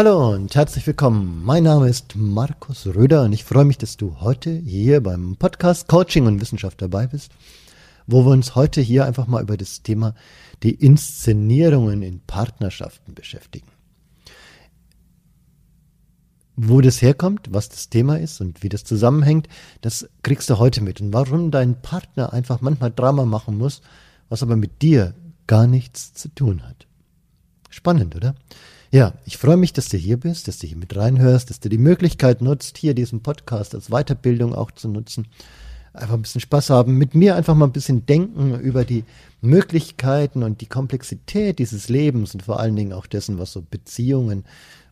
Hallo und herzlich willkommen. Mein Name ist Markus Röder und ich freue mich, dass du heute hier beim Podcast Coaching und Wissenschaft dabei bist, wo wir uns heute hier einfach mal über das Thema die Inszenierungen in Partnerschaften beschäftigen. Wo das herkommt, was das Thema ist und wie das zusammenhängt, das kriegst du heute mit. Und warum dein Partner einfach manchmal Drama machen muss, was aber mit dir gar nichts zu tun hat. Spannend, oder? Ja, ich freue mich, dass du hier bist, dass du hier mit reinhörst, dass du die Möglichkeit nutzt, hier diesen Podcast als Weiterbildung auch zu nutzen. Einfach ein bisschen Spaß haben, mit mir einfach mal ein bisschen denken über die Möglichkeiten und die Komplexität dieses Lebens und vor allen Dingen auch dessen, was so Beziehungen,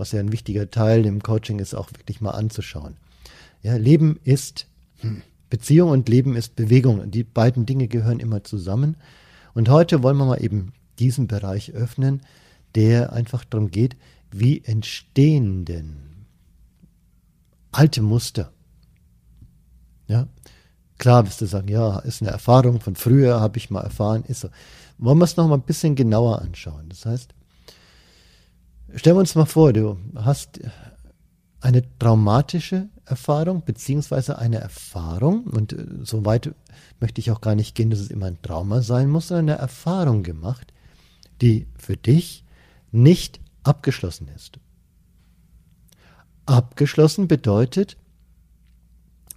was ja ein wichtiger Teil im Coaching ist, auch wirklich mal anzuschauen. Ja, Leben ist Beziehung und Leben ist Bewegung. Die beiden Dinge gehören immer zusammen. Und heute wollen wir mal eben diesen Bereich öffnen, der einfach darum geht, wie entstehen denn alte Muster? Ja, klar wirst du sagen, ja, ist eine Erfahrung von früher, habe ich mal erfahren, ist so. Wollen wir es noch mal ein bisschen genauer anschauen? Das heißt, stellen wir uns mal vor, du hast eine traumatische Erfahrung, beziehungsweise eine Erfahrung, und äh, so weit möchte ich auch gar nicht gehen, dass es immer ein Trauma sein muss, sondern eine Erfahrung gemacht, die für dich nicht abgeschlossen ist. Abgeschlossen bedeutet,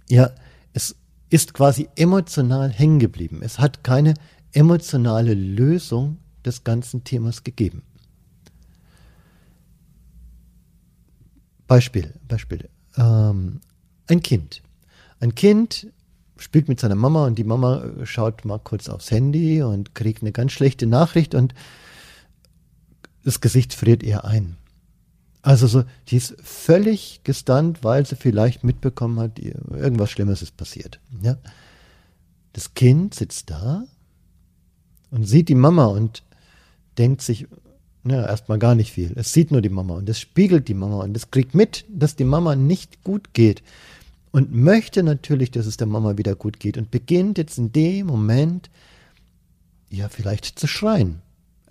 ja, es ist quasi emotional hängen geblieben. Es hat keine emotionale Lösung des ganzen Themas gegeben. Beispiel, Beispiel. Ähm, ein Kind. Ein Kind spielt mit seiner Mama und die Mama schaut mal kurz aufs Handy und kriegt eine ganz schlechte Nachricht und das Gesicht friert ihr ein. Also so, die ist völlig gestunt, weil sie vielleicht mitbekommen hat, irgendwas Schlimmes ist passiert. Ja? Das Kind sitzt da und sieht die Mama und denkt sich, na, erstmal gar nicht viel. Es sieht nur die Mama und es spiegelt die Mama und es kriegt mit, dass die Mama nicht gut geht und möchte natürlich, dass es der Mama wieder gut geht und beginnt jetzt in dem Moment, ja, vielleicht zu schreien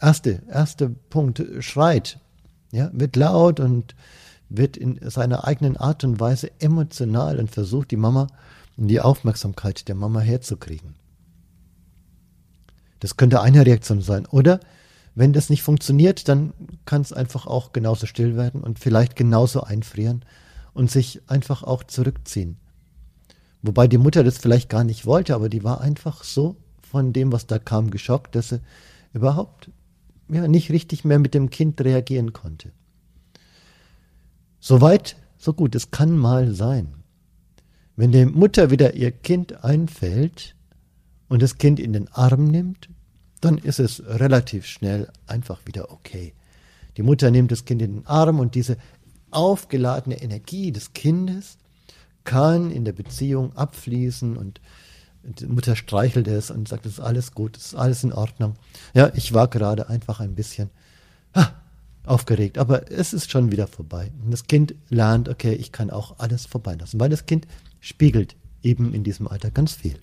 erste, erste Punkt, schreit, ja, wird laut und wird in seiner eigenen Art und Weise emotional und versucht die Mama und die Aufmerksamkeit der Mama herzukriegen. Das könnte eine Reaktion sein. Oder wenn das nicht funktioniert, dann kann es einfach auch genauso still werden und vielleicht genauso einfrieren und sich einfach auch zurückziehen. Wobei die Mutter das vielleicht gar nicht wollte, aber die war einfach so von dem, was da kam, geschockt, dass sie überhaupt ja, nicht richtig mehr mit dem Kind reagieren konnte. Soweit, so gut, es kann mal sein. Wenn der Mutter wieder ihr Kind einfällt und das Kind in den Arm nimmt, dann ist es relativ schnell einfach wieder okay. Die Mutter nimmt das Kind in den Arm und diese aufgeladene Energie des Kindes kann in der Beziehung abfließen und die Mutter streichelt es und sagt, es ist alles gut, es ist alles in Ordnung. Ja, ich war gerade einfach ein bisschen ah, aufgeregt, aber es ist schon wieder vorbei. Und das Kind lernt, okay, ich kann auch alles vorbeilassen, weil das Kind spiegelt eben in diesem Alter ganz viel.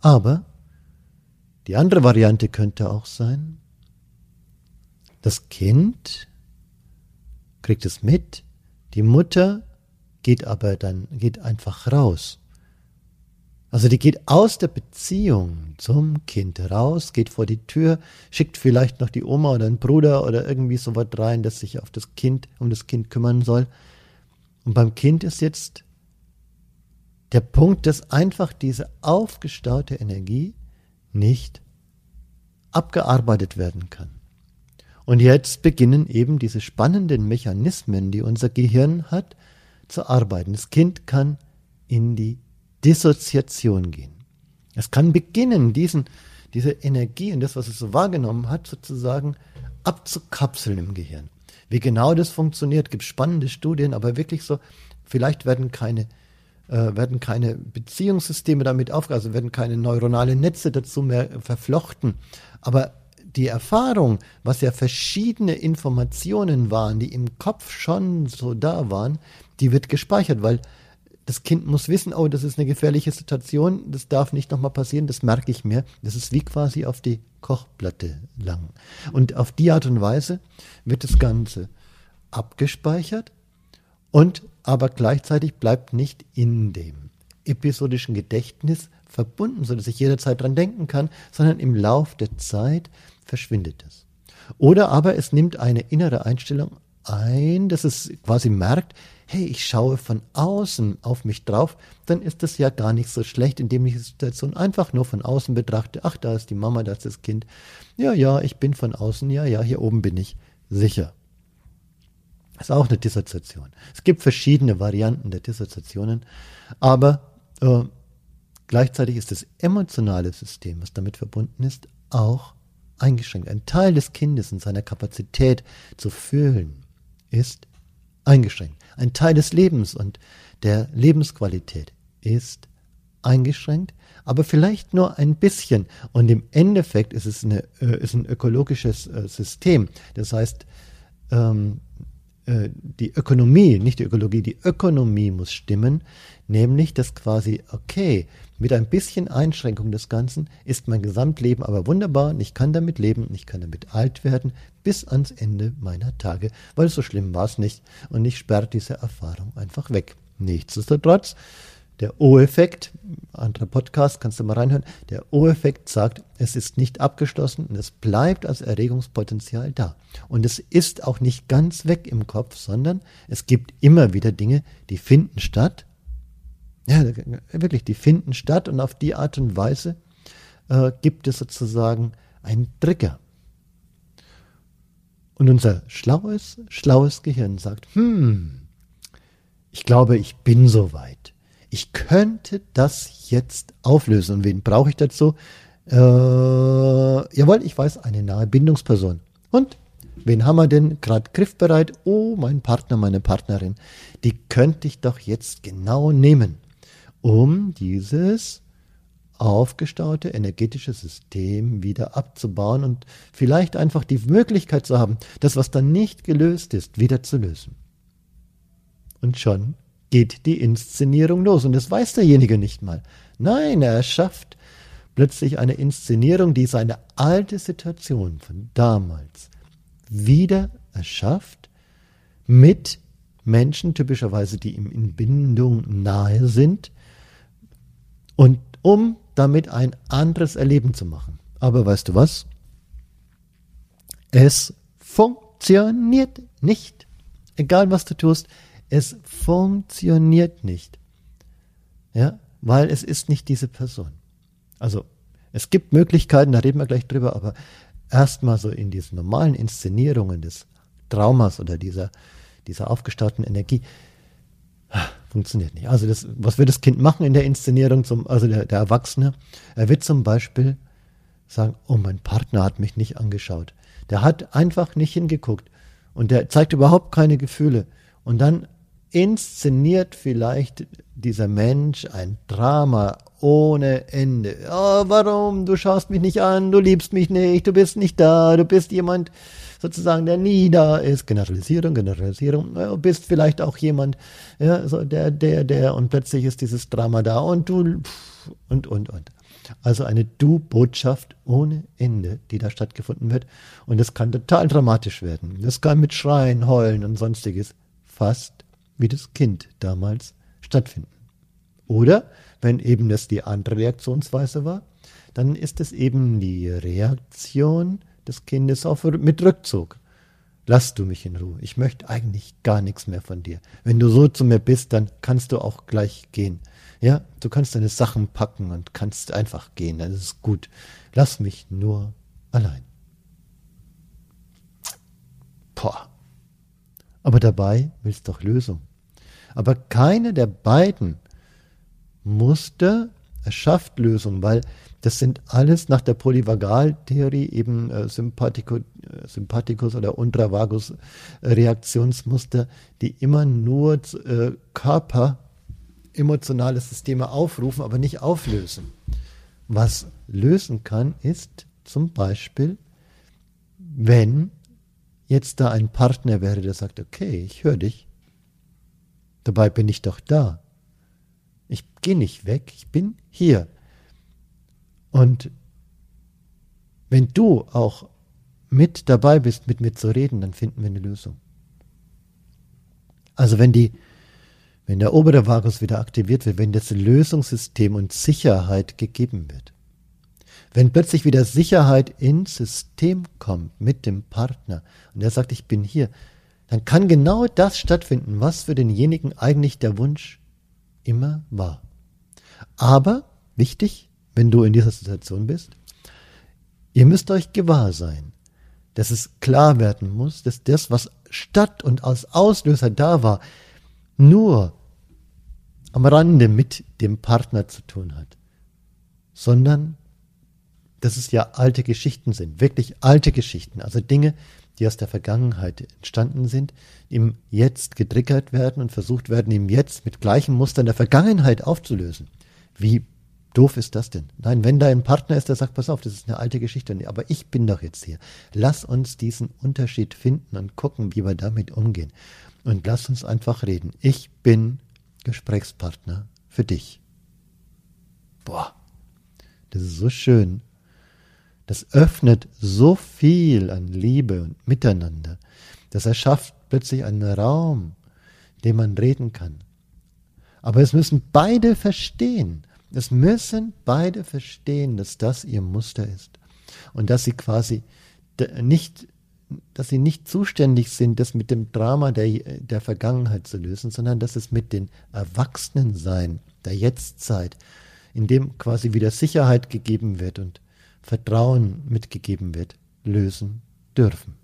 Aber die andere Variante könnte auch sein, das Kind kriegt es mit, die Mutter geht aber dann, geht einfach raus also die geht aus der Beziehung zum Kind raus, geht vor die Tür, schickt vielleicht noch die Oma oder einen Bruder oder irgendwie so was rein, das sich auf das Kind, um das Kind kümmern soll. Und beim Kind ist jetzt der Punkt, dass einfach diese aufgestaute Energie nicht abgearbeitet werden kann. Und jetzt beginnen eben diese spannenden Mechanismen, die unser Gehirn hat, zu arbeiten. Das Kind kann in die Dissoziation gehen. Es kann beginnen, diesen, diese Energie und das, was es so wahrgenommen hat, sozusagen abzukapseln im Gehirn. Wie genau das funktioniert, gibt spannende Studien, aber wirklich so, vielleicht werden keine, äh, werden keine Beziehungssysteme damit aufgebaut, also werden keine neuronalen Netze dazu mehr verflochten. Aber die Erfahrung, was ja verschiedene Informationen waren, die im Kopf schon so da waren, die wird gespeichert, weil Das Kind muss wissen, oh, das ist eine gefährliche Situation, das darf nicht nochmal passieren, das merke ich mir. Das ist wie quasi auf die Kochplatte lang. Und auf die Art und Weise wird das Ganze abgespeichert und aber gleichzeitig bleibt nicht in dem episodischen Gedächtnis verbunden, sodass ich jederzeit dran denken kann, sondern im Lauf der Zeit verschwindet es. Oder aber es nimmt eine innere Einstellung ein, dass es quasi merkt, hey, ich schaue von außen auf mich drauf, dann ist das ja gar nicht so schlecht, indem ich die Situation einfach nur von außen betrachte. Ach, da ist die Mama, da ist das Kind. Ja, ja, ich bin von außen, ja, ja, hier oben bin ich sicher. Das ist auch eine Dissoziation. Es gibt verschiedene Varianten der Dissoziationen, aber äh, gleichzeitig ist das emotionale System, was damit verbunden ist, auch eingeschränkt. Ein Teil des Kindes in seiner Kapazität zu fühlen ist eingeschränkt. Ein Teil des Lebens und der Lebensqualität ist eingeschränkt, aber vielleicht nur ein bisschen. Und im Endeffekt ist es eine, äh, ist ein ökologisches äh, System. Das heißt, ähm, äh, die Ökonomie, nicht die Ökologie, die Ökonomie muss stimmen, nämlich dass quasi, okay, mit ein bisschen Einschränkung des Ganzen ist mein Gesamtleben aber wunderbar und ich kann damit leben und ich kann damit alt werden bis ans Ende meiner Tage, weil so schlimm war es nicht und ich sperre diese Erfahrung einfach weg. Nichtsdestotrotz der O-Effekt, anderer Podcast, kannst du mal reinhören, der O-Effekt sagt, es ist nicht abgeschlossen und es bleibt als Erregungspotenzial da. Und es ist auch nicht ganz weg im Kopf, sondern es gibt immer wieder Dinge, die finden statt. Ja, wirklich, die finden statt und auf die Art und Weise äh, gibt es sozusagen einen Trigger. Und unser schlaues, schlaues Gehirn sagt, hm, ich glaube, ich bin soweit ich könnte das jetzt auflösen. Und wen brauche ich dazu? Äh, jawohl, ich weiß, eine nahe Bindungsperson. Und wen haben wir denn gerade griffbereit? Oh, mein Partner, meine Partnerin. Die könnte ich doch jetzt genau nehmen, um dieses aufgestaute energetische System wieder abzubauen und vielleicht einfach die Möglichkeit zu haben, das, was dann nicht gelöst ist, wieder zu lösen. Und schon geht die Inszenierung los. Und das weiß derjenige nicht mal. Nein, er schafft plötzlich eine Inszenierung, die seine alte Situation von damals wieder erschafft mit Menschen, typischerweise, die ihm in Bindung nahe sind, und um damit ein anderes Erleben zu machen. Aber weißt du was? Es funktioniert nicht. Egal was du tust, es funktioniert nicht. Ja, weil es ist nicht diese Person. Also, es gibt Möglichkeiten, da reden wir gleich drüber, aber erstmal so in diesen normalen Inszenierungen des Traumas oder dieser, dieser aufgestauten Energie, funktioniert nicht. Also das, was wird das Kind machen in der Inszenierung, zum, also der, der Erwachsene? Er wird zum Beispiel sagen, oh, mein Partner hat mich nicht angeschaut. Der hat einfach nicht hingeguckt und der zeigt überhaupt keine Gefühle. Und dann inszeniert vielleicht dieser Mensch ein Drama ohne Ende. Oh, warum? Du schaust mich nicht an, du liebst mich nicht, du bist nicht da, du bist jemand sozusagen, der nie da ist. Generalisierung, Generalisierung. Du bist vielleicht auch jemand, ja, so der, der, der, und plötzlich ist dieses Drama da und du, und, und, und. Also eine Du-Botschaft ohne Ende, die da stattgefunden wird. Und es kann total dramatisch werden. Das kann mit Schreien, Heulen und sonstiges fast wie das Kind damals stattfinden. Oder, wenn eben das die andere Reaktionsweise war, dann ist es eben die Reaktion des Kindes auf, mit Rückzug. Lass du mich in Ruhe. Ich möchte eigentlich gar nichts mehr von dir. Wenn du so zu mir bist, dann kannst du auch gleich gehen. Ja, du kannst deine Sachen packen und kannst einfach gehen. Das ist gut. Lass mich nur allein. Boah. Aber dabei willst du doch Lösung. Aber keine der beiden Muster erschafft Lösung, weil das sind alles nach der Polyvagaltheorie eben äh, Sympathico, äh, Sympathikus oder Ultravagus Reaktionsmuster, die immer nur äh, Körper emotionale Systeme aufrufen, aber nicht auflösen. Was lösen kann, ist zum Beispiel, wenn jetzt da ein Partner wäre, der sagt, okay, ich höre dich, Dabei bin ich doch da. gehe nicht weg, ich bin hier. Und wenn du auch mit dabei bist, mit mir zu reden, dann finden wir eine Lösung. Also wenn die, wenn der obere Vagus wieder aktiviert wird, wenn das Lösungssystem und Sicherheit gegeben wird, wenn plötzlich wieder Sicherheit ins System kommt mit dem Partner und er sagt, ich bin hier, dann kann genau das stattfinden, was für denjenigen eigentlich der Wunsch immer war. Aber, wichtig, wenn du in dieser Situation bist, ihr müsst euch gewahr sein, dass es klar werden muss, dass das, was statt und als Auslöser da war, nur am Rande mit dem Partner zu tun hat, sondern dass es ja alte Geschichten sind, wirklich alte Geschichten, also Dinge, die aus der Vergangenheit entstanden sind, im Jetzt getriggert werden und versucht werden, im Jetzt mit gleichen Mustern der Vergangenheit aufzulösen. Wie doof ist das denn? Nein, wenn da ein Partner ist, der sagt, pass auf, das ist eine alte Geschichte, aber ich bin doch jetzt hier. Lass uns diesen Unterschied finden und gucken, wie wir damit umgehen. Und lass uns einfach reden. Ich bin Gesprächspartner für dich. Boah, das ist so schön. Das öffnet so viel an Liebe und Miteinander. Das erschafft plötzlich einen Raum, dem man reden kann. Aber es müssen beide verstehen. Es müssen beide verstehen, dass das ihr Muster ist. Und dass sie quasi nicht, dass sie nicht zuständig sind, das mit dem Drama der, der Vergangenheit zu lösen, sondern dass es mit den Erwachsenensein der Jetztzeit, in dem quasi wieder Sicherheit gegeben wird und Vertrauen mitgegeben wird, lösen dürfen.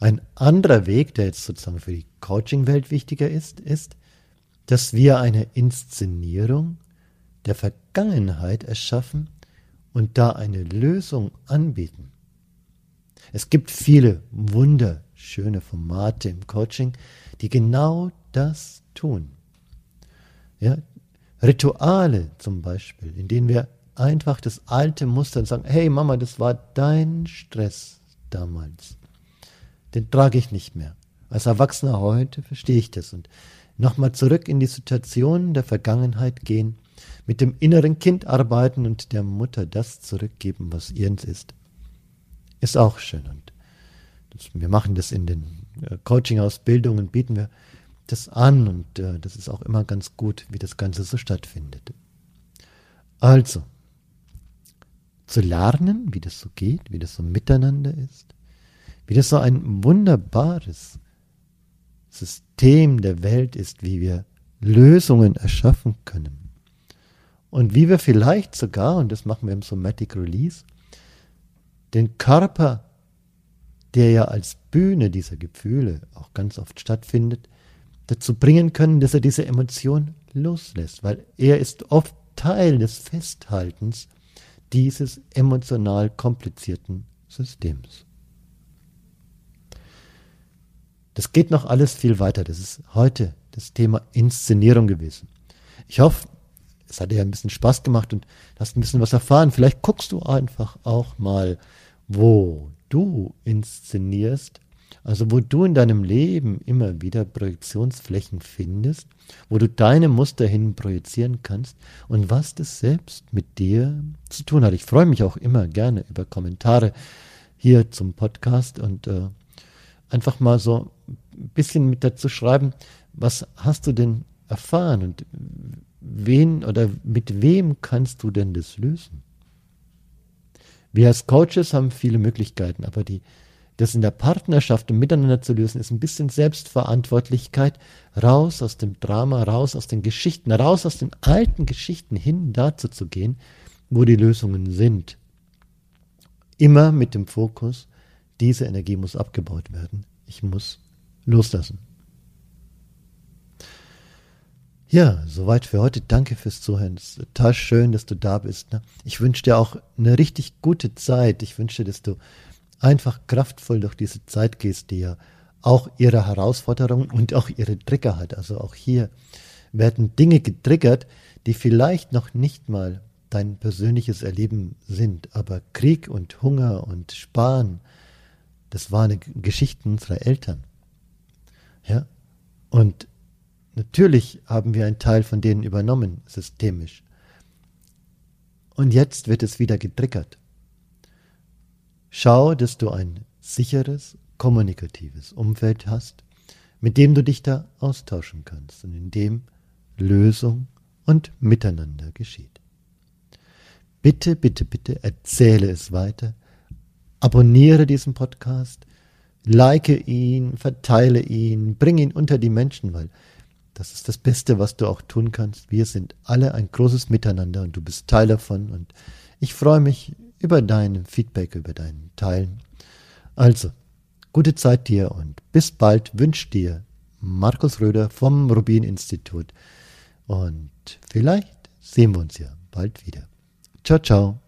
Ein anderer Weg, der jetzt sozusagen für die Coaching-Welt wichtiger ist, ist, dass wir eine Inszenierung der Vergangenheit erschaffen und da eine Lösung anbieten. Es gibt viele wunderschöne Formate im Coaching, die genau das tun. Ja, Rituale zum Beispiel, in denen wir einfach das alte Muster sagen, hey Mama, das war dein Stress damals. Den trage ich nicht mehr. Als Erwachsener heute verstehe ich das und nochmal zurück in die Situation der Vergangenheit gehen, mit dem inneren Kind arbeiten und der Mutter das zurückgeben, was ihrens ist. Ist auch schön und das, wir machen das in den äh, Coaching-Ausbildungen, bieten wir das an und äh, das ist auch immer ganz gut, wie das Ganze so stattfindet. Also, zu lernen, wie das so geht, wie das so miteinander ist, wie das so ein wunderbares System der Welt ist, wie wir Lösungen erschaffen können. Und wie wir vielleicht sogar, und das machen wir im Somatic Release, den Körper, der ja als Bühne dieser Gefühle auch ganz oft stattfindet, dazu bringen können, dass er diese Emotion loslässt, weil er ist oft Teil des Festhaltens dieses emotional komplizierten Systems. Das geht noch alles viel weiter. Das ist heute das Thema Inszenierung gewesen. Ich hoffe, es hat dir ein bisschen Spaß gemacht und hast ein bisschen was erfahren. Vielleicht guckst du einfach auch mal, wo du inszenierst also wo du in deinem Leben immer wieder Projektionsflächen findest, wo du deine Muster hin projizieren kannst und was das selbst mit dir zu tun hat. Ich freue mich auch immer gerne über Kommentare hier zum Podcast und äh, einfach mal so ein bisschen mit dazu schreiben, was hast du denn erfahren und wen oder mit wem kannst du denn das lösen? Wir als Coaches haben viele Möglichkeiten, aber die das in der Partnerschaft und miteinander zu lösen, ist ein bisschen Selbstverantwortlichkeit, raus aus dem Drama, raus aus den Geschichten, raus aus den alten Geschichten hin dazu zu gehen, wo die Lösungen sind. Immer mit dem Fokus, diese Energie muss abgebaut werden. Ich muss loslassen. Ja, soweit für heute. Danke fürs Zuhören. Es ist total schön, dass du da bist. Ne? Ich wünsche dir auch eine richtig gute Zeit. Ich wünsche dir, dass du einfach kraftvoll durch diese Zeit gehst, die ja auch ihre Herausforderungen und auch ihre Trigger hat. Also auch hier werden Dinge getriggert, die vielleicht noch nicht mal dein persönliches Erleben sind, aber Krieg und Hunger und Sparen, das waren Geschichten unserer Eltern. Ja? Und natürlich haben wir einen Teil von denen übernommen, systemisch. Und jetzt wird es wieder getriggert. Schau, dass du ein sicheres, kommunikatives Umfeld hast, mit dem du dich da austauschen kannst und in dem Lösung und Miteinander geschieht. Bitte, bitte, bitte erzähle es weiter, abonniere diesen Podcast, like ihn, verteile ihn, bring ihn unter die Menschen, weil das ist das Beste, was du auch tun kannst. Wir sind alle ein großes Miteinander und du bist Teil davon und ich freue mich über dein Feedback, über dein Teilen. Also, gute Zeit dir und bis bald wünscht dir Markus Röder vom Rubin Institut und vielleicht sehen wir uns ja bald wieder. Ciao, ciao.